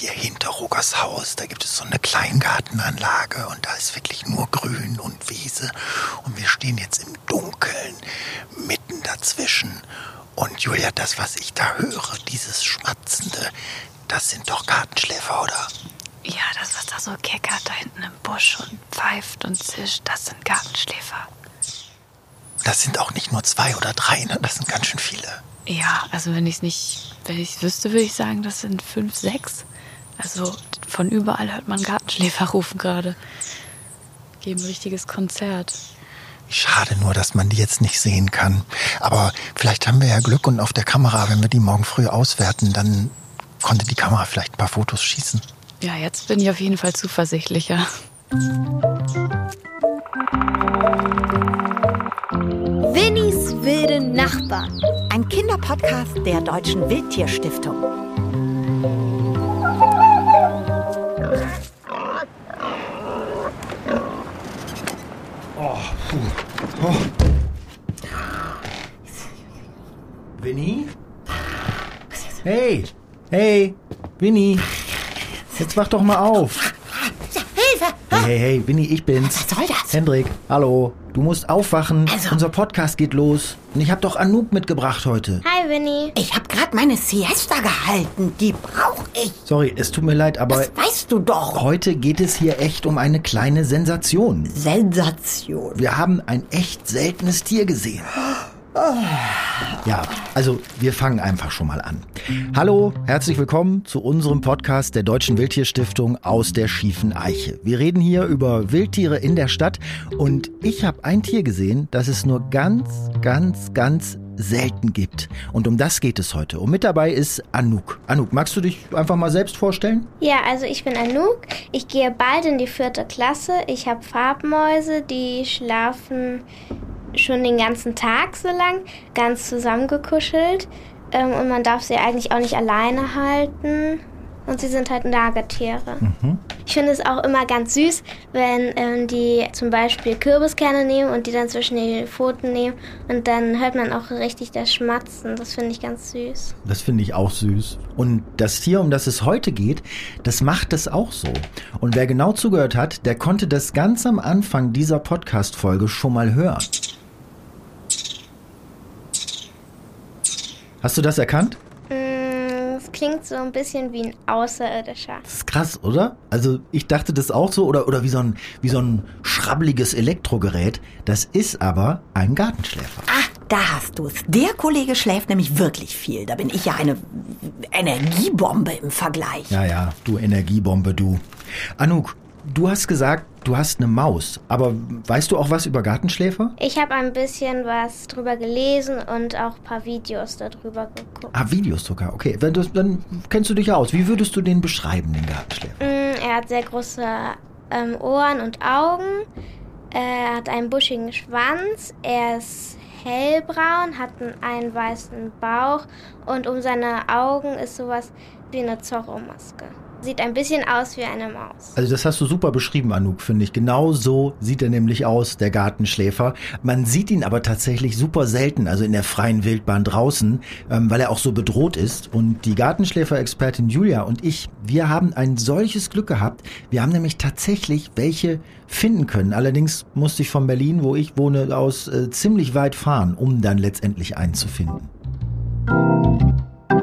hier hinter Rogers Haus, da gibt es so eine Kleingartenanlage und da ist wirklich nur Grün und Wiese. Und wir stehen jetzt im Dunkeln, mitten dazwischen. Und Julia, das, was ich da höre, dieses Schmatzende, das sind doch Gartenschläfer, oder? Ja, das, was da so keckert da hinten im Busch und pfeift und zischt, das sind Gartenschläfer. Das sind auch nicht nur zwei oder drei, ne? Das sind ganz schön viele. Ja, also wenn ich es nicht, wenn ich wüsste, würde ich sagen, das sind fünf, sechs. Also von überall hört man Gartenschläfer rufen gerade. Geben ein richtiges Konzert. Schade nur, dass man die jetzt nicht sehen kann. Aber vielleicht haben wir ja Glück und auf der Kamera, wenn wir die morgen früh auswerten, dann konnte die Kamera vielleicht ein paar Fotos schießen. Ja, jetzt bin ich auf jeden Fall zuversichtlicher. Winnies wilde Nachbarn. Ein Kinderpodcast der Deutschen Wildtierstiftung. Winnie. Jetzt wach doch mal auf. Hilfe! Hey, hey, hey, Winnie, ich bin's. Was soll das? Hendrik, hallo. Du musst aufwachen. Also- Unser Podcast geht los. Und ich hab doch Anouk mitgebracht heute. Hi, Winnie. Ich habe gerade meine Siesta gehalten. Die brauche ich. Sorry, es tut mir leid, aber Das weißt du doch. heute geht es hier echt um eine kleine Sensation. Sensation. Wir haben ein echt seltenes Tier gesehen. Ja, also wir fangen einfach schon mal an. Hallo, herzlich willkommen zu unserem Podcast der Deutschen Wildtierstiftung aus der schiefen Eiche. Wir reden hier über Wildtiere in der Stadt und ich habe ein Tier gesehen, das es nur ganz, ganz, ganz selten gibt. Und um das geht es heute. Und mit dabei ist Anouk. Anouk, magst du dich einfach mal selbst vorstellen? Ja, also ich bin Anouk. Ich gehe bald in die vierte Klasse. Ich habe Farbmäuse, die schlafen schon den ganzen Tag so lang, ganz zusammengekuschelt. Ähm, und man darf sie eigentlich auch nicht alleine halten. Und sie sind halt Nagetiere. Ich finde es auch immer ganz süß, wenn ähm, die zum Beispiel Kürbiskerne nehmen und die dann zwischen die Pfoten nehmen. Und dann hört man auch richtig das Schmatzen. Das finde ich ganz süß. Das finde ich auch süß. Und das Tier, um das es heute geht, das macht es auch so. Und wer genau zugehört hat, der konnte das ganz am Anfang dieser Podcast-Folge schon mal hören. Hast du das erkannt? Klingt so ein bisschen wie ein Außerirdischer. Das ist krass, oder? Also ich dachte das auch so, oder, oder wie, so ein, wie so ein schrabbeliges Elektrogerät. Das ist aber ein Gartenschläfer. Ah, da hast du es. Der Kollege schläft nämlich wirklich viel. Da bin ich ja eine Energiebombe im Vergleich. Ja, ja, du Energiebombe, du. Anouk, du hast gesagt, du hast eine Maus. Aber weißt du auch was über Gartenschläfer? Ich habe ein bisschen was drüber gelesen und auch ein paar Videos darüber geguckt. Ah, Videos sogar. Okay, du, dann kennst du dich aus. Wie würdest du den beschreiben, den Gartenschläfer? Mm, Er hat sehr große ähm, Ohren und Augen. Er hat einen buschigen Schwanz. Er ist hellbraun, hat einen, einen weißen Bauch und um seine Augen ist sowas wie eine Zorro-Maske. Sieht ein bisschen aus wie eine Maus. Also das hast du super beschrieben, Anouk, finde ich. Genau so sieht er nämlich aus, der Gartenschläfer. Man sieht ihn aber tatsächlich super selten, also in der freien Wildbahn draußen, ähm, weil er auch so bedroht ist. Und die Gartenschläfer-Expertin Julia und ich, wir haben ein solches Glück gehabt. Wir haben nämlich tatsächlich welche finden können. Allerdings musste ich von Berlin, wo ich wohne, aus äh, ziemlich weit fahren, um dann letztendlich einen zu finden.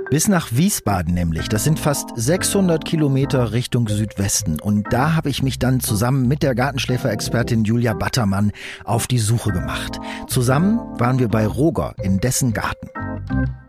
Bis nach Wiesbaden nämlich. Das sind fast 600 Kilometer Richtung Südwesten. Und da habe ich mich dann zusammen mit der Gartenschläferexpertin Julia Battermann auf die Suche gemacht. Zusammen waren wir bei Roger in dessen Garten.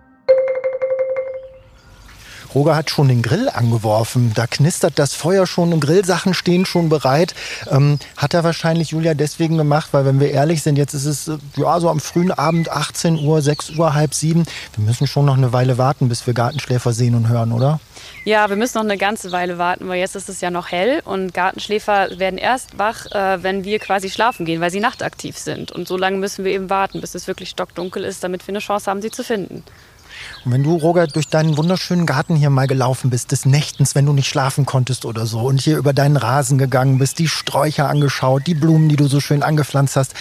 Roger hat schon den Grill angeworfen. Da knistert das Feuer schon und Grillsachen stehen schon bereit. Ähm, hat er wahrscheinlich Julia deswegen gemacht, weil wenn wir ehrlich sind, jetzt ist es äh, ja so am frühen Abend 18 Uhr, 6 Uhr, halb sieben. Wir müssen schon noch eine Weile warten, bis wir Gartenschläfer sehen und hören, oder? Ja, wir müssen noch eine ganze Weile warten, weil jetzt ist es ja noch hell und Gartenschläfer werden erst wach, äh, wenn wir quasi schlafen gehen, weil sie nachtaktiv sind. Und so lange müssen wir eben warten, bis es wirklich stockdunkel ist, damit wir eine Chance haben, sie zu finden. Und wenn du, Roger, durch deinen wunderschönen Garten hier mal gelaufen bist, des Nächtens, wenn du nicht schlafen konntest oder so, und hier über deinen Rasen gegangen bist, die Sträucher angeschaut, die Blumen, die du so schön angepflanzt hast,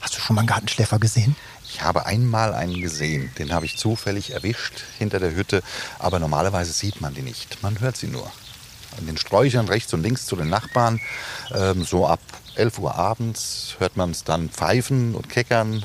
hast du schon mal einen Gartenschläfer gesehen? Ich habe einmal einen gesehen, den habe ich zufällig erwischt hinter der Hütte, aber normalerweise sieht man die nicht, man hört sie nur. in den Sträuchern rechts und links zu den Nachbarn. Ähm, so ab 11 Uhr abends hört man es dann pfeifen und keckern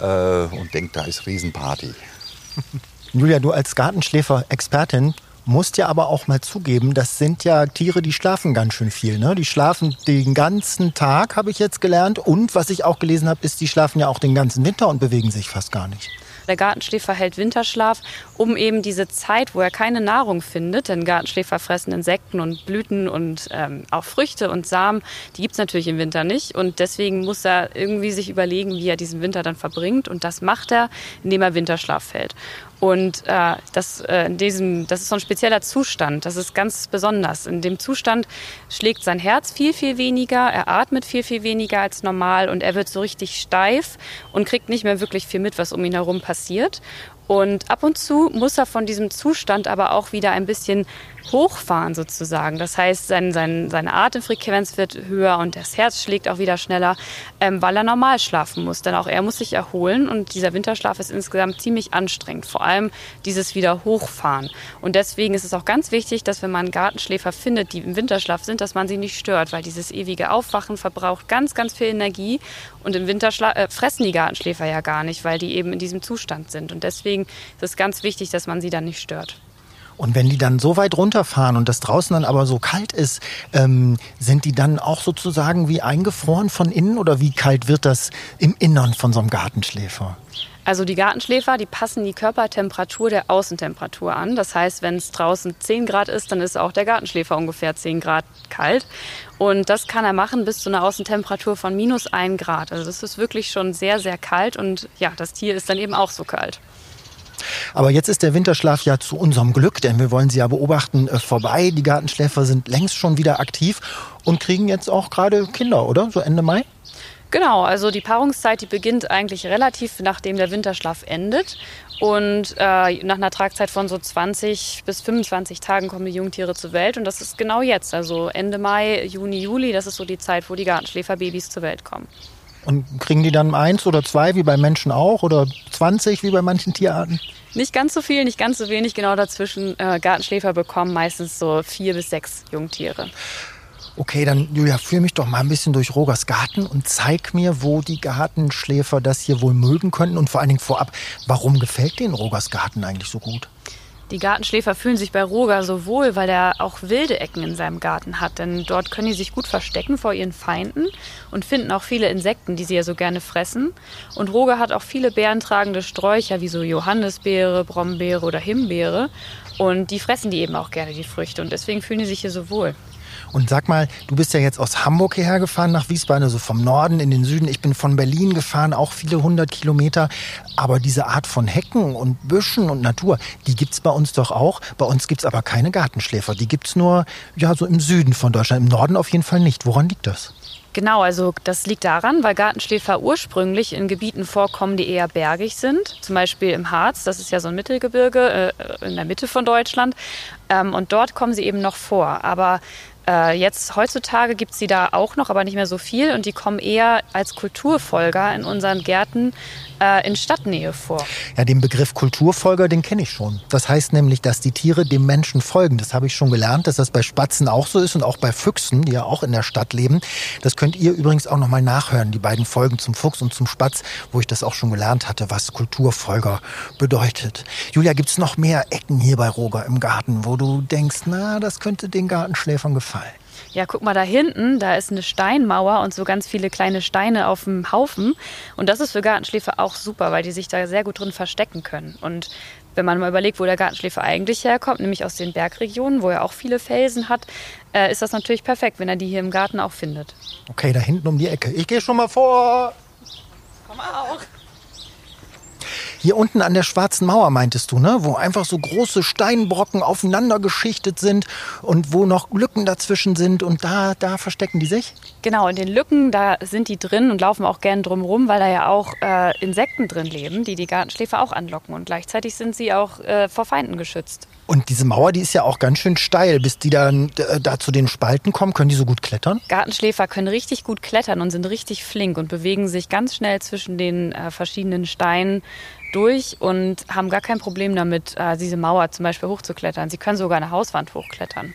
äh, und denkt, da ist Riesenparty. Julia, du als Gartenschläfer-Expertin musst ja aber auch mal zugeben, das sind ja Tiere, die schlafen ganz schön viel. Ne? Die schlafen den ganzen Tag, habe ich jetzt gelernt. Und was ich auch gelesen habe, ist, die schlafen ja auch den ganzen Winter und bewegen sich fast gar nicht. Der Gartenschläfer hält Winterschlaf, um eben diese Zeit, wo er keine Nahrung findet, denn Gartenschläfer fressen Insekten und Blüten und ähm, auch Früchte und Samen, die gibt es natürlich im Winter nicht. Und deswegen muss er irgendwie sich überlegen, wie er diesen Winter dann verbringt. Und das macht er, indem er Winterschlaf hält. Und äh, das, äh, in diesem, das ist so ein spezieller Zustand. Das ist ganz besonders. In dem Zustand schlägt sein Herz viel, viel weniger. Er atmet viel, viel weniger als normal und er wird so richtig steif und kriegt nicht mehr wirklich viel mit, was um ihn herum passiert. Und ab und zu muss er von diesem Zustand aber auch wieder ein bisschen hochfahren sozusagen. Das heißt, sein, sein, seine Atemfrequenz wird höher und das Herz schlägt auch wieder schneller, ähm, weil er normal schlafen muss. Denn auch er muss sich erholen und dieser Winterschlaf ist insgesamt ziemlich anstrengend. Vor allem dieses wieder hochfahren. Und deswegen ist es auch ganz wichtig, dass wenn man Gartenschläfer findet, die im Winterschlaf sind, dass man sie nicht stört, weil dieses ewige Aufwachen verbraucht ganz, ganz viel Energie. Und im Winterschlaf äh, fressen die Gartenschläfer ja gar nicht, weil die eben in diesem Zustand sind. Und deswegen deswegen ist es ganz wichtig, dass man sie dann nicht stört. Und wenn die dann so weit runterfahren und das draußen dann aber so kalt ist, ähm, sind die dann auch sozusagen wie eingefroren von innen oder wie kalt wird das im Innern von so einem Gartenschläfer? Also die Gartenschläfer, die passen die Körpertemperatur der Außentemperatur an. Das heißt, wenn es draußen 10 Grad ist, dann ist auch der Gartenschläfer ungefähr 10 Grad kalt. Und das kann er machen bis zu einer Außentemperatur von minus 1 Grad. Also das ist wirklich schon sehr, sehr kalt und ja, das Tier ist dann eben auch so kalt. Aber jetzt ist der Winterschlaf ja zu unserem Glück, denn wir wollen sie ja beobachten, vorbei. Die Gartenschläfer sind längst schon wieder aktiv und kriegen jetzt auch gerade Kinder, oder? So Ende Mai? Genau, also die Paarungszeit, die beginnt eigentlich relativ nachdem der Winterschlaf endet. Und äh, nach einer Tragzeit von so 20 bis 25 Tagen kommen die Jungtiere zur Welt. Und das ist genau jetzt, also Ende Mai, Juni, Juli, das ist so die Zeit, wo die Gartenschläferbabys zur Welt kommen. Und kriegen die dann eins oder zwei, wie bei Menschen auch, oder 20, wie bei manchen Tierarten? Nicht ganz so viel, nicht ganz so wenig. Genau dazwischen äh, Gartenschläfer bekommen meistens so vier bis sechs Jungtiere. Okay, dann Julia, führ mich doch mal ein bisschen durch Rogers Garten und zeig mir, wo die Gartenschläfer das hier wohl mögen könnten und vor allen Dingen vorab, warum gefällt den Rogers Garten eigentlich so gut? Die Gartenschläfer fühlen sich bei Roger so wohl, weil er auch wilde Ecken in seinem Garten hat. Denn dort können die sich gut verstecken vor ihren Feinden und finden auch viele Insekten, die sie ja so gerne fressen. Und Roger hat auch viele beerentragende Sträucher, wie so Johannisbeere, Brombeere oder Himbeere. Und die fressen die eben auch gerne, die Früchte. Und deswegen fühlen die sich hier so wohl. Und sag mal, du bist ja jetzt aus Hamburg hierher gefahren nach Wiesbaden, also vom Norden in den Süden. Ich bin von Berlin gefahren, auch viele hundert Kilometer. Aber diese Art von Hecken und Büschen und Natur, die gibt's bei uns doch auch. Bei uns gibt's aber keine Gartenschläfer. Die gibt's nur ja, so im Süden von Deutschland, im Norden auf jeden Fall nicht. Woran liegt das? Genau, also das liegt daran, weil Gartenschläfer ursprünglich in Gebieten vorkommen, die eher bergig sind. Zum Beispiel im Harz, das ist ja so ein Mittelgebirge äh, in der Mitte von Deutschland. Ähm, und dort kommen sie eben noch vor. Aber äh, jetzt heutzutage gibt es sie da auch noch, aber nicht mehr so viel. Und die kommen eher als Kulturfolger in unseren Gärten äh, in Stadtnähe vor. Ja, den Begriff Kulturfolger, den kenne ich schon. Das heißt nämlich, dass die Tiere dem Menschen folgen. Das habe ich schon gelernt, dass das bei Spatzen auch so ist und auch bei Füchsen, die ja auch in der Stadt leben. Das könnt ihr übrigens auch nochmal nachhören, die beiden Folgen zum Fuchs und zum Spatz, wo ich das auch schon gelernt hatte, was Kulturfolger bedeutet. Julia, gibt es noch mehr Ecken hier bei Roger im Garten, wo du denkst, na, das könnte den Gartenschläfern gefallen? Ja, guck mal da hinten, da ist eine Steinmauer und so ganz viele kleine Steine auf dem Haufen. Und das ist für Gartenschläfer auch super, weil die sich da sehr gut drin verstecken können. Und wenn man mal überlegt, wo der Gartenschläfer eigentlich herkommt, nämlich aus den Bergregionen, wo er auch viele Felsen hat, äh, ist das natürlich perfekt, wenn er die hier im Garten auch findet. Okay, da hinten um die Ecke. Ich gehe schon mal vor. Komm auch. Hier unten an der Schwarzen Mauer meintest du, ne? Wo einfach so große Steinbrocken aufeinander geschichtet sind und wo noch Lücken dazwischen sind und da, da verstecken die sich? Genau, in den Lücken, da sind die drin und laufen auch gern drumherum, weil da ja auch äh, Insekten drin leben, die die Gartenschläfer auch anlocken und gleichzeitig sind sie auch äh, vor Feinden geschützt. Und diese Mauer, die ist ja auch ganz schön steil. Bis die dann äh, da zu den Spalten kommen, können die so gut klettern? Gartenschläfer können richtig gut klettern und sind richtig flink und bewegen sich ganz schnell zwischen den äh, verschiedenen Steinen durch und haben gar kein Problem damit, äh, diese Mauer zum Beispiel hochzuklettern. Sie können sogar eine Hauswand hochklettern.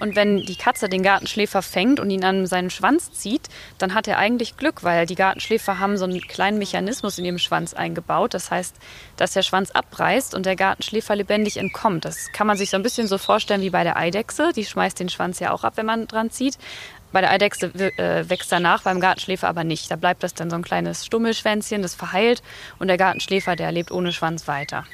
Und wenn die Katze den Gartenschläfer fängt und ihn an seinen Schwanz zieht, dann hat er eigentlich Glück, weil die Gartenschläfer haben so einen kleinen Mechanismus in ihrem Schwanz eingebaut. Das heißt, dass der Schwanz abreißt und der Gartenschläfer lebendig entkommt. Das kann man sich so ein bisschen so vorstellen wie bei der Eidechse. Die schmeißt den Schwanz ja auch ab, wenn man dran zieht. Bei der Eidechse äh, wächst danach, beim Gartenschläfer aber nicht. Da bleibt das dann so ein kleines Stummelschwänzchen, das verheilt und der Gartenschläfer, der lebt ohne Schwanz weiter.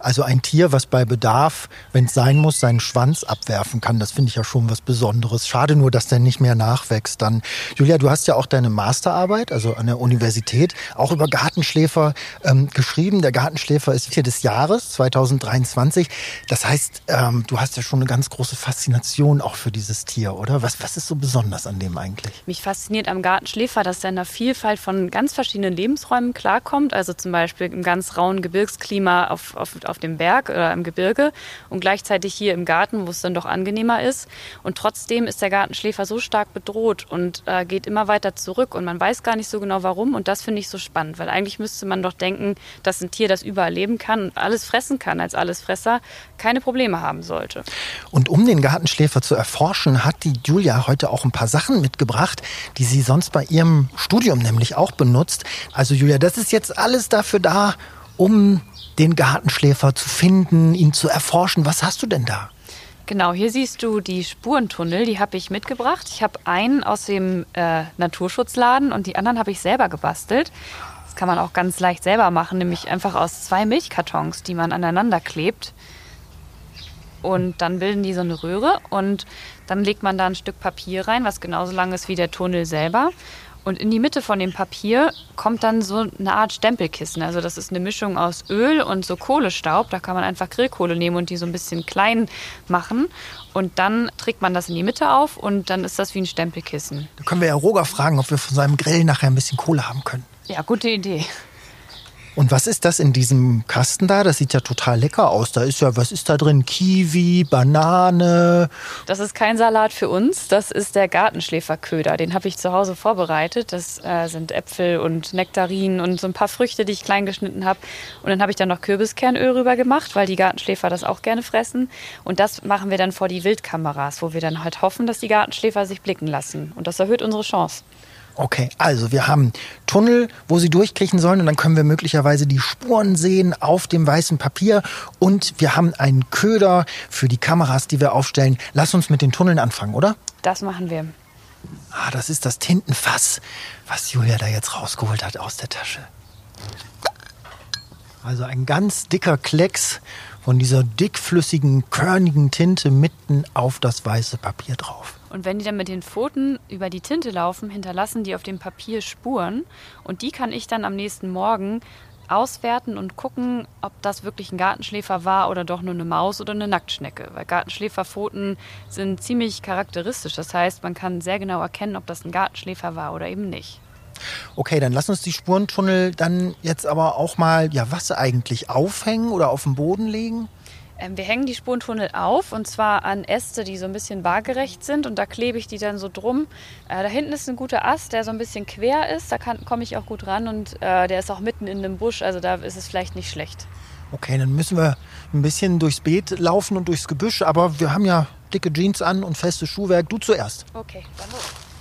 Also ein Tier, was bei Bedarf, wenn es sein muss, seinen Schwanz abwerfen kann, das finde ich ja schon was Besonderes. Schade nur, dass der nicht mehr nachwächst. Dann, Julia, du hast ja auch deine Masterarbeit, also an der Universität, auch über Gartenschläfer ähm, geschrieben. Der Gartenschläfer ist Tier des Jahres 2023. Das heißt, ähm, du hast ja schon eine ganz große Faszination auch für dieses Tier, oder? Was, was ist so besonders an dem eigentlich? Mich fasziniert am Gartenschläfer, dass er in einer Vielfalt von ganz verschiedenen Lebensräumen klarkommt. Also zum Beispiel im ganz rauen Gebirgsklima auf auf, dem Berg oder im Gebirge und gleichzeitig hier im Garten, wo es dann doch angenehmer ist. Und trotzdem ist der Gartenschläfer so stark bedroht und äh, geht immer weiter zurück und man weiß gar nicht so genau warum. Und das finde ich so spannend, weil eigentlich müsste man doch denken, dass ein Tier, das überall leben kann und alles fressen kann als Allesfresser, keine Probleme haben sollte. Und um den Gartenschläfer zu erforschen, hat die Julia heute auch ein paar Sachen mitgebracht, die sie sonst bei ihrem Studium nämlich auch benutzt. Also Julia, das ist jetzt alles dafür da, um den Gartenschläfer zu finden, ihn zu erforschen. Was hast du denn da? Genau, hier siehst du die Spurentunnel, die habe ich mitgebracht. Ich habe einen aus dem äh, Naturschutzladen und die anderen habe ich selber gebastelt. Das kann man auch ganz leicht selber machen, nämlich einfach aus zwei Milchkartons, die man aneinander klebt. Und dann bilden die so eine Röhre und dann legt man da ein Stück Papier rein, was genauso lang ist wie der Tunnel selber. Und in die Mitte von dem Papier kommt dann so eine Art Stempelkissen. Also das ist eine Mischung aus Öl und so Kohlestaub. Da kann man einfach Grillkohle nehmen und die so ein bisschen klein machen. Und dann trägt man das in die Mitte auf und dann ist das wie ein Stempelkissen. Da können wir ja Roger fragen, ob wir von seinem Grill nachher ein bisschen Kohle haben können. Ja, gute Idee. Und was ist das in diesem Kasten da? Das sieht ja total lecker aus. Da ist ja, was ist da drin? Kiwi, Banane. Das ist kein Salat für uns. Das ist der Gartenschläferköder. Den habe ich zu Hause vorbereitet. Das äh, sind Äpfel und Nektarinen und so ein paar Früchte, die ich klein geschnitten habe. Und dann habe ich dann noch Kürbiskernöl rüber gemacht, weil die Gartenschläfer das auch gerne fressen. Und das machen wir dann vor die Wildkameras, wo wir dann halt hoffen, dass die Gartenschläfer sich blicken lassen. Und das erhöht unsere Chance. Okay, also wir haben Tunnel, wo sie durchkriechen sollen und dann können wir möglicherweise die Spuren sehen auf dem weißen Papier und wir haben einen Köder für die Kameras, die wir aufstellen. Lass uns mit den Tunneln anfangen, oder? Das machen wir. Ah, das ist das Tintenfass, was Julia da jetzt rausgeholt hat aus der Tasche. Also ein ganz dicker Klecks von dieser dickflüssigen, körnigen Tinte mitten auf das weiße Papier drauf. Und wenn die dann mit den Pfoten über die Tinte laufen, hinterlassen die auf dem Papier Spuren. Und die kann ich dann am nächsten Morgen auswerten und gucken, ob das wirklich ein Gartenschläfer war oder doch nur eine Maus oder eine Nacktschnecke. Weil Gartenschläferpfoten sind ziemlich charakteristisch. Das heißt, man kann sehr genau erkennen, ob das ein Gartenschläfer war oder eben nicht. Okay, dann lass uns die Spurentunnel dann jetzt aber auch mal, ja, was eigentlich aufhängen oder auf den Boden legen? Ähm, wir hängen die Spurentunnel auf und zwar an Äste, die so ein bisschen waagerecht sind und da klebe ich die dann so drum. Äh, da hinten ist ein guter Ast, der so ein bisschen quer ist, da komme ich auch gut ran und äh, der ist auch mitten in einem Busch, also da ist es vielleicht nicht schlecht. Okay, dann müssen wir ein bisschen durchs Beet laufen und durchs Gebüsch, aber wir haben ja dicke Jeans an und festes Schuhwerk. Du zuerst. Okay, dann los.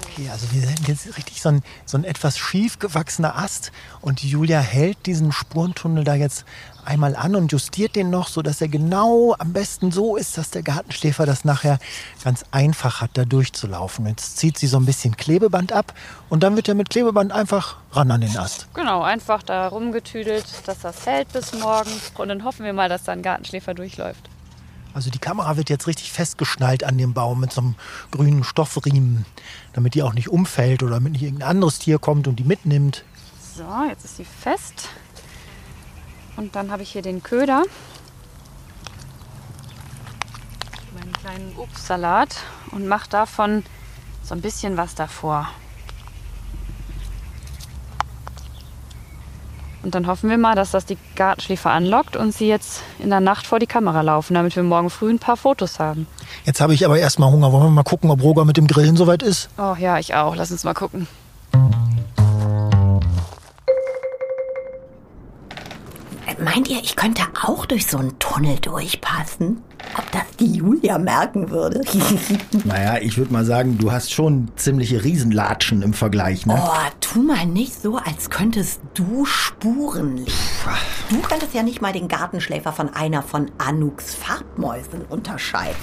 Okay, also wir sind jetzt richtig so ein, so ein etwas schief gewachsener Ast und Julia hält diesen Spurentunnel da jetzt einmal an und justiert den noch, sodass er genau am besten so ist, dass der Gartenschläfer das nachher ganz einfach hat, da durchzulaufen. Jetzt zieht sie so ein bisschen Klebeband ab und dann wird er mit Klebeband einfach ran an den Ast. Genau, einfach da rumgetüdelt, dass das hält bis morgen und dann hoffen wir mal, dass da ein Gartenschläfer durchläuft. Also die Kamera wird jetzt richtig festgeschnallt an dem Baum mit so einem grünen Stoffriemen, damit die auch nicht umfällt oder damit nicht irgendein anderes Tier kommt und die mitnimmt. So, jetzt ist sie fest. Und dann habe ich hier den Köder. Meinen kleinen Obstsalat und mache davon so ein bisschen was davor. Und dann hoffen wir mal, dass das die Gartenschläfer anlockt und sie jetzt in der Nacht vor die Kamera laufen, damit wir morgen früh ein paar Fotos haben. Jetzt habe ich aber erstmal Hunger. Wollen wir mal gucken, ob Roger mit dem Grillen soweit ist? Oh ja, ich auch. Lass uns mal gucken. Meint ihr, ich könnte auch durch so einen Tunnel durchpassen? Ob das die Julia merken würde? Naja, ich würde mal sagen, du hast schon ziemliche Riesenlatschen im Vergleich, ne? Oh, tu mal nicht so, als könntest du Spuren legen. Du könntest ja nicht mal den Gartenschläfer von einer von Anuks Farbmäusen unterscheiden.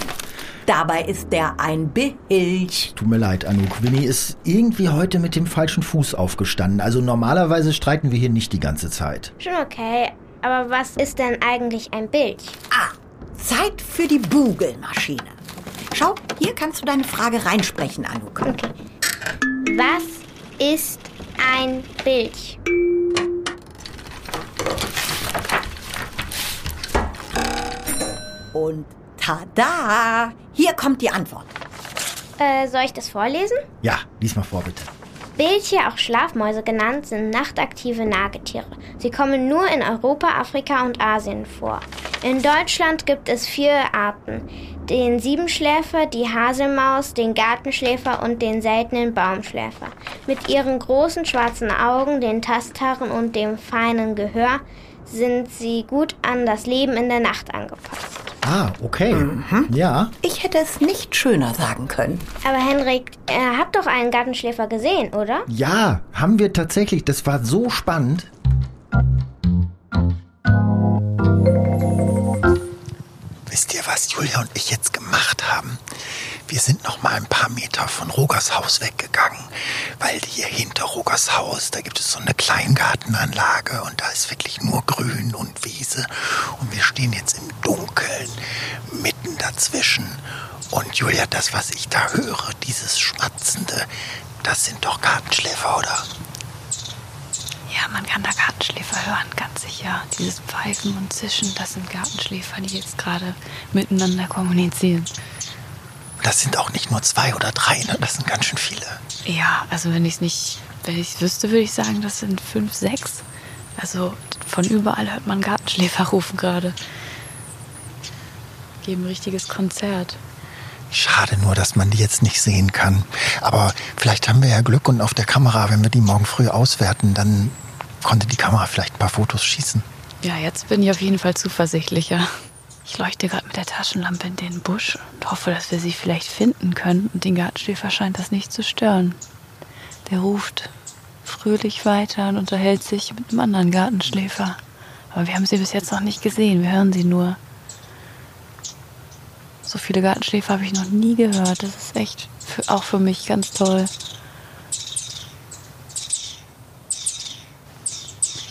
Dabei ist der ein Bilch. Tut mir leid, Anouk. Winnie ist irgendwie heute mit dem falschen Fuß aufgestanden. Also normalerweise streiten wir hier nicht die ganze Zeit. Schon okay, aber was ist denn eigentlich ein Bild? Ah, Zeit für die Bugelmaschine. Schau, hier kannst du deine Frage reinsprechen, Anuk. Okay. Was ist ein Bild? Und tada! Hier kommt die Antwort. Äh, soll ich das vorlesen? Ja, lies mal vor, bitte. Bilche, auch Schlafmäuse genannt, sind nachtaktive Nagetiere. Sie kommen nur in Europa, Afrika und Asien vor. In Deutschland gibt es vier Arten. Den Siebenschläfer, die Haselmaus, den Gartenschläfer und den seltenen Baumschläfer. Mit ihren großen schwarzen Augen, den Tasthaaren und dem feinen Gehör sind sie gut an das Leben in der Nacht angepasst. Ah, okay. Ja. Ich hätte es nicht schöner sagen können. Aber Henrik, ihr habt doch einen Gartenschläfer gesehen, oder? Ja, haben wir tatsächlich. Das war so spannend. Wisst ihr, was Julia und ich jetzt gemacht haben? Wir sind noch mal ein paar Meter von Rogers Haus weggegangen, weil hier hinter Rogers Haus, da gibt es so eine Kleingartenanlage und da ist wirklich nur Grün und Wiese und wir stehen jetzt im Dunkeln mitten dazwischen und Julia, das was ich da höre, dieses schmatzende, das sind doch Gartenschläfer, oder? Ja, man kann da Gartenschläfer hören, ganz sicher. Dieses Pfeifen und Zischen, das sind Gartenschläfer, die jetzt gerade miteinander kommunizieren. Das sind auch nicht nur zwei oder drei, ne? das sind ganz schön viele. Ja, also wenn ich es nicht, wenn ich es wüsste, würde ich sagen, das sind fünf, sechs. Also von überall hört man Gartenschläfer rufen gerade. Geben ein richtiges Konzert. Schade nur, dass man die jetzt nicht sehen kann. Aber vielleicht haben wir ja Glück und auf der Kamera, wenn wir die morgen früh auswerten, dann konnte die Kamera vielleicht ein paar Fotos schießen. Ja, jetzt bin ich auf jeden Fall zuversichtlicher. Ich leuchte gerade mit der Taschenlampe in den Busch und hoffe, dass wir sie vielleicht finden können. Und den Gartenschläfer scheint das nicht zu stören. Der ruft fröhlich weiter und unterhält sich mit einem anderen Gartenschläfer. Aber wir haben sie bis jetzt noch nicht gesehen. Wir hören sie nur. So viele Gartenschläfer habe ich noch nie gehört. Das ist echt für, auch für mich ganz toll.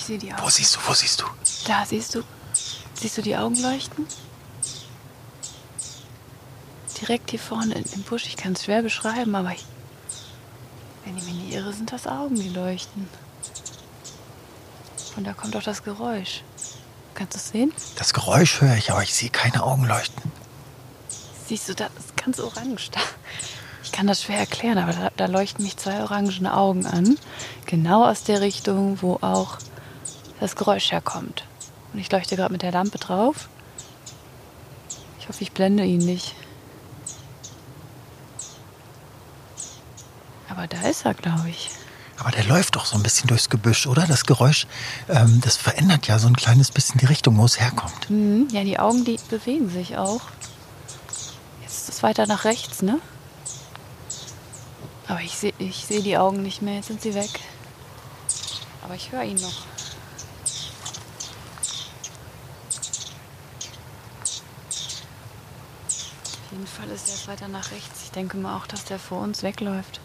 Sehe die Augen. Wo siehst du, wo siehst du? Da siehst du, siehst du die Augen leuchten? Direkt hier vorne dem Busch. Ich kann es schwer beschreiben, aber ich, wenn ich mich nicht irre, sind das Augen, die leuchten. Und da kommt auch das Geräusch. Kannst du es sehen? Das Geräusch höre ich, aber ich sehe keine Augen leuchten. Siehst du, das ist ganz orange da. Ich kann das schwer erklären, aber da, da leuchten mich zwei orangene Augen an. Genau aus der Richtung, wo auch das Geräusch herkommt. Und ich leuchte gerade mit der Lampe drauf. Ich hoffe, ich blende ihn nicht. Aber da ist er, glaube ich. Aber der läuft doch so ein bisschen durchs Gebüsch, oder? Das Geräusch, ähm, das verändert ja so ein kleines bisschen die Richtung, wo es herkommt. Mhm. Ja, die Augen, die bewegen sich auch. Jetzt ist es weiter nach rechts, ne? Aber ich sehe ich seh die Augen nicht mehr, jetzt sind sie weg. Aber ich höre ihn noch. Auf jeden Fall ist er weiter nach rechts. Ich denke mal auch, dass der vor uns wegläuft.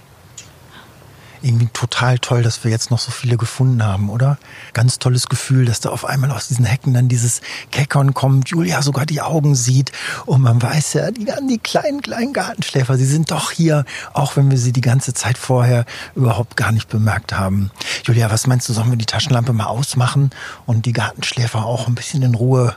Irgendwie total toll, dass wir jetzt noch so viele gefunden haben, oder? Ganz tolles Gefühl, dass da auf einmal aus diesen Hecken dann dieses Keckern kommt, Julia sogar die Augen sieht und man weiß ja, die, die kleinen, kleinen Gartenschläfer, sie sind doch hier, auch wenn wir sie die ganze Zeit vorher überhaupt gar nicht bemerkt haben. Julia, was meinst du, sollen wir die Taschenlampe mal ausmachen und die Gartenschläfer auch ein bisschen in Ruhe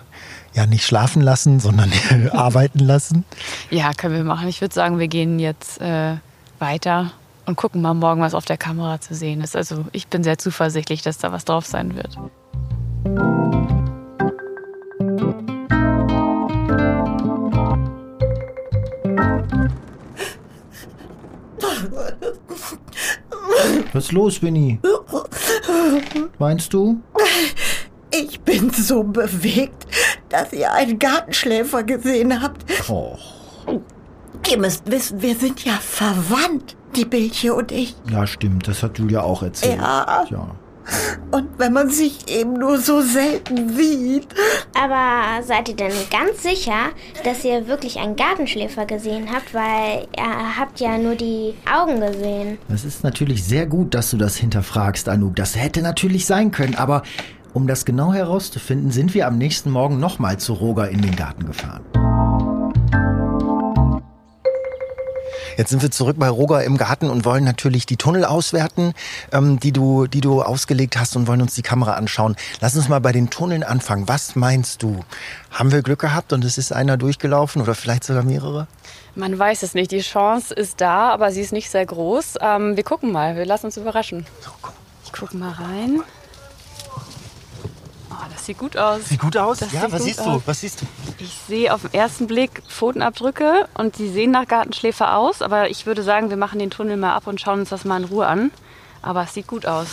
ja nicht schlafen lassen, sondern arbeiten lassen? Ja, können wir machen. Ich würde sagen, wir gehen jetzt äh, weiter und gucken mal morgen, was auf der Kamera zu sehen ist. Also ich bin sehr zuversichtlich, dass da was drauf sein wird. Was ist los, Winnie? Meinst du? Ich bin bin so bewegt, dass ihr einen Gartenschläfer gesehen habt. Oh. Ihr müsst wissen, wir sind ja verwandt, die Bildche und ich. Ja, stimmt. Das hat Julia auch erzählt. Ja. ja. Und wenn man sich eben nur so selten sieht. Aber seid ihr denn ganz sicher, dass ihr wirklich einen Gartenschläfer gesehen habt? Weil ihr habt ja nur die Augen gesehen. Das ist natürlich sehr gut, dass du das hinterfragst, Anouk. Das hätte natürlich sein können, aber um das genau herauszufinden, sind wir am nächsten Morgen nochmal zu Roger in den Garten gefahren. Jetzt sind wir zurück bei Roger im Garten und wollen natürlich die Tunnel auswerten, ähm, die, du, die du ausgelegt hast und wollen uns die Kamera anschauen. Lass uns mal bei den Tunneln anfangen. Was meinst du? Haben wir Glück gehabt und es ist einer durchgelaufen oder vielleicht sogar mehrere? Man weiß es nicht. Die Chance ist da, aber sie ist nicht sehr groß. Ähm, wir gucken mal. Wir lassen uns überraschen. Ich gucke mal rein. Das sieht gut aus. Sieht gut aus? Das ja, was siehst aus. du? Was siehst du? Ich sehe auf den ersten Blick Pfotenabdrücke und die sehen nach Gartenschläfer aus. Aber ich würde sagen, wir machen den Tunnel mal ab und schauen uns das mal in Ruhe an. Aber es sieht gut aus.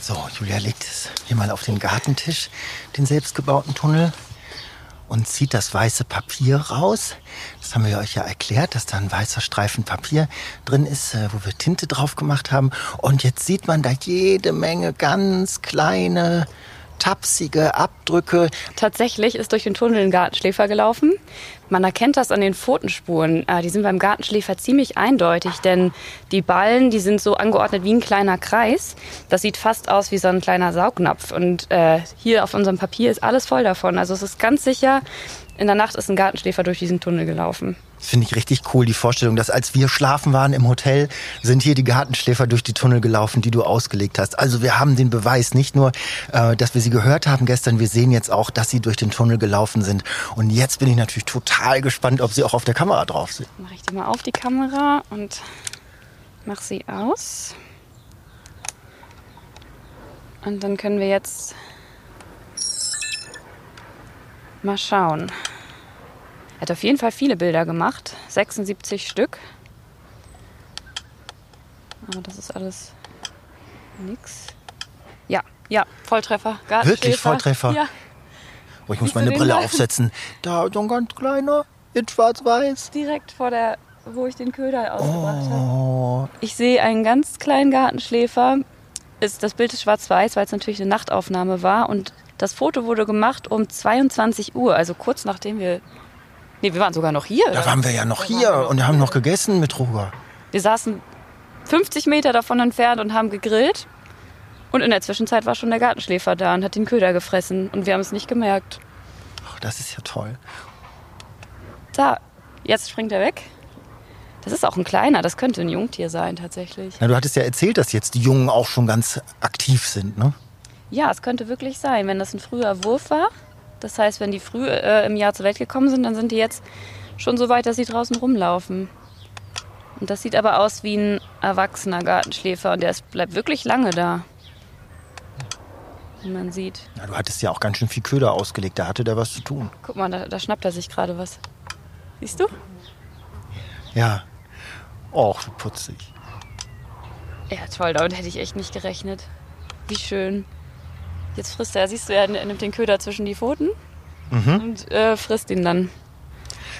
So, Julia legt es hier mal auf den Gartentisch, den selbstgebauten Tunnel, und zieht das weiße Papier raus. Das haben wir euch ja erklärt, dass da ein weißer Streifen Papier drin ist, äh, wo wir Tinte drauf gemacht haben. Und jetzt sieht man da jede Menge ganz kleine, tapsige Abdrücke. Tatsächlich ist durch den Tunnel ein Gartenschläfer gelaufen. Man erkennt das an den Pfotenspuren. Äh, Die sind beim Gartenschläfer ziemlich eindeutig, denn die Ballen, die sind so angeordnet wie ein kleiner Kreis. Das sieht fast aus wie so ein kleiner Saugnapf. Und äh, hier auf unserem Papier ist alles voll davon. Also es ist ganz sicher, in der Nacht ist ein Gartenschläfer durch diesen Tunnel gelaufen. Das finde ich richtig cool, die Vorstellung, dass als wir schlafen waren im Hotel, sind hier die Gartenschläfer durch die Tunnel gelaufen, die du ausgelegt hast. Also wir haben den Beweis, nicht nur, äh, dass wir sie gehört haben gestern, wir sehen jetzt auch, dass sie durch den Tunnel gelaufen sind. Und jetzt bin ich natürlich total gespannt, ob sie auch auf der Kamera drauf sind. Mache ich die mal auf die Kamera und mache sie aus. Und dann können wir jetzt mal schauen. Er hat auf jeden Fall viele Bilder gemacht, 76 Stück. Aber das ist alles nix. Ja, ja, Volltreffer. Wirklich Volltreffer? Ja, Oh, ich muss Siehst du meine Brille aufsetzen. Da, so ein ganz kleiner, in schwarz-weiß. direkt vor der, wo ich den Köder ausgebracht habe. Oh, Ich sehe einen ganz kleinen Gartenschläfer. Ist, das Bild ist schwarz-weiß, weil es natürlich eine Nachtaufnahme war. Und das Foto wurde gemacht um 22 Uhr, also kurz nachdem wir. Nee, wir waren sogar noch hier. da waren wir ja noch hier und haben noch gegessen mit Roger. Wir saßen 50 Meter davon entfernt und haben gegrillt. Und in der Zwischenzeit war schon der Gartenschläfer da und hat den Köder gefressen. Und wir haben es nicht gemerkt. Ach, das ist ja toll. Da, jetzt springt er weg. Das ist auch ein kleiner, das könnte ein Jungtier sein tatsächlich. Na, du hattest ja erzählt, dass jetzt die Jungen auch schon ganz aktiv sind, ne? Ja, es könnte wirklich sein, wenn das ein früher Wurf war. Das heißt, wenn die früh äh, im Jahr zur Welt gekommen sind, dann sind die jetzt schon so weit, dass sie draußen rumlaufen. Und das sieht aber aus wie ein erwachsener Gartenschläfer und der ist, bleibt wirklich lange da. Wie man sieht. Na, du hattest ja auch ganz schön viel Köder ausgelegt, da hatte der was zu tun. Guck mal, da, da schnappt er sich gerade was. Siehst du? Ja. Och, putzig. Ja, toll, damit hätte ich echt nicht gerechnet. Wie schön. Jetzt frisst er, siehst du, er nimmt den Köder zwischen die Pfoten und äh, frisst ihn dann.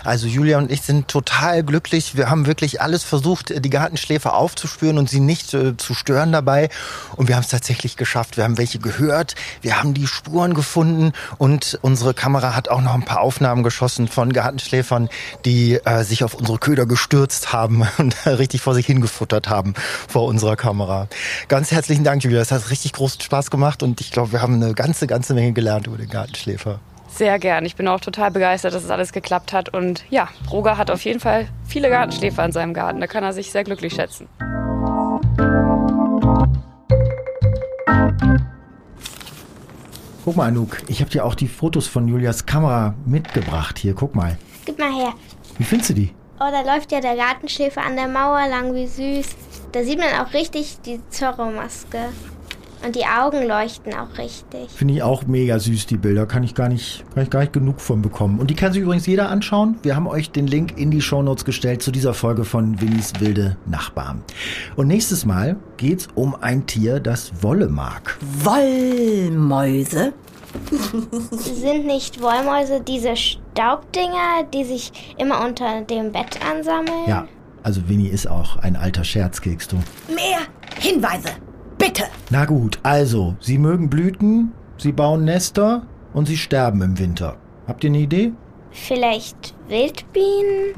Also Julia und ich sind total glücklich. Wir haben wirklich alles versucht, die Gartenschläfer aufzuspüren und sie nicht äh, zu stören dabei. Und wir haben es tatsächlich geschafft. Wir haben welche gehört, wir haben die Spuren gefunden und unsere Kamera hat auch noch ein paar Aufnahmen geschossen von Gartenschläfern, die äh, sich auf unsere Köder gestürzt haben und richtig vor sich hingefuttert haben vor unserer Kamera. Ganz herzlichen Dank, Julia. Es hat richtig großen Spaß gemacht und ich glaube, wir haben eine ganze, ganze Menge gelernt über den Gartenschläfer. Sehr gern. Ich bin auch total begeistert, dass es alles geklappt hat. Und ja, Roger hat auf jeden Fall viele Gartenschläfer in seinem Garten. Da kann er sich sehr glücklich schätzen. Guck mal, Anouk, ich habe dir auch die Fotos von Julias Kamera mitgebracht. Hier, guck mal. Gib mal her. Wie findest du die? Oh, da läuft ja der Gartenschläfer an der Mauer lang, wie süß. Da sieht man auch richtig die Zorro-Maske. Und die Augen leuchten auch richtig. Finde ich auch mega süß, die Bilder. Kann ich gar nicht, kann ich gar nicht genug von bekommen. Und die kann sich übrigens jeder anschauen. Wir haben euch den Link in die Shownotes gestellt zu dieser Folge von Winnies wilde Nachbarn. Und nächstes Mal geht's um ein Tier, das Wolle mag. Wollmäuse? Sind nicht Wollmäuse diese Staubdinger, die sich immer unter dem Bett ansammeln? Ja, also Winnie ist auch ein alter Scherzkeks, du. Mehr Hinweise, bitte. Na gut, also, sie mögen Blüten, sie bauen Nester und sie sterben im Winter. Habt ihr eine Idee? Vielleicht Wildbienen?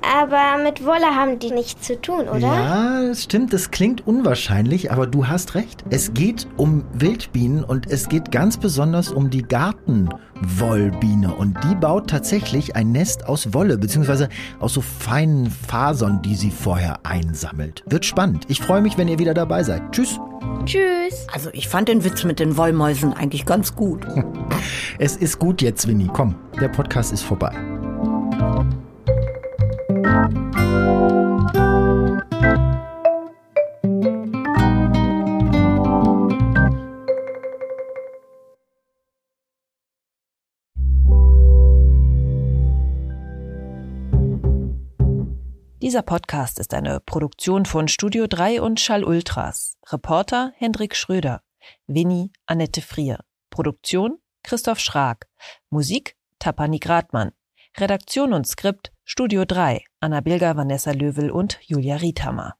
Aber mit Wolle haben die nichts zu tun, oder? Ja, das stimmt, das klingt unwahrscheinlich, aber du hast recht. Es geht um Wildbienen und es geht ganz besonders um die Gartenwollbiene. Und die baut tatsächlich ein Nest aus Wolle, beziehungsweise aus so feinen Fasern, die sie vorher einsammelt. Wird spannend. Ich freue mich, wenn ihr wieder dabei seid. Tschüss. Tschüss. Also ich fand den Witz mit den Wollmäusen eigentlich ganz gut. Es ist gut jetzt, Winnie. Komm, der Podcast ist vorbei. Dieser Podcast ist eine Produktion von Studio 3 und Schall Ultras. Reporter Hendrik Schröder. Winnie Annette Frier. Produktion Christoph Schrag. Musik Tapani Gradmann. Redaktion und Skript Studio 3 Anna Bilger, Vanessa Löwel und Julia Riethammer.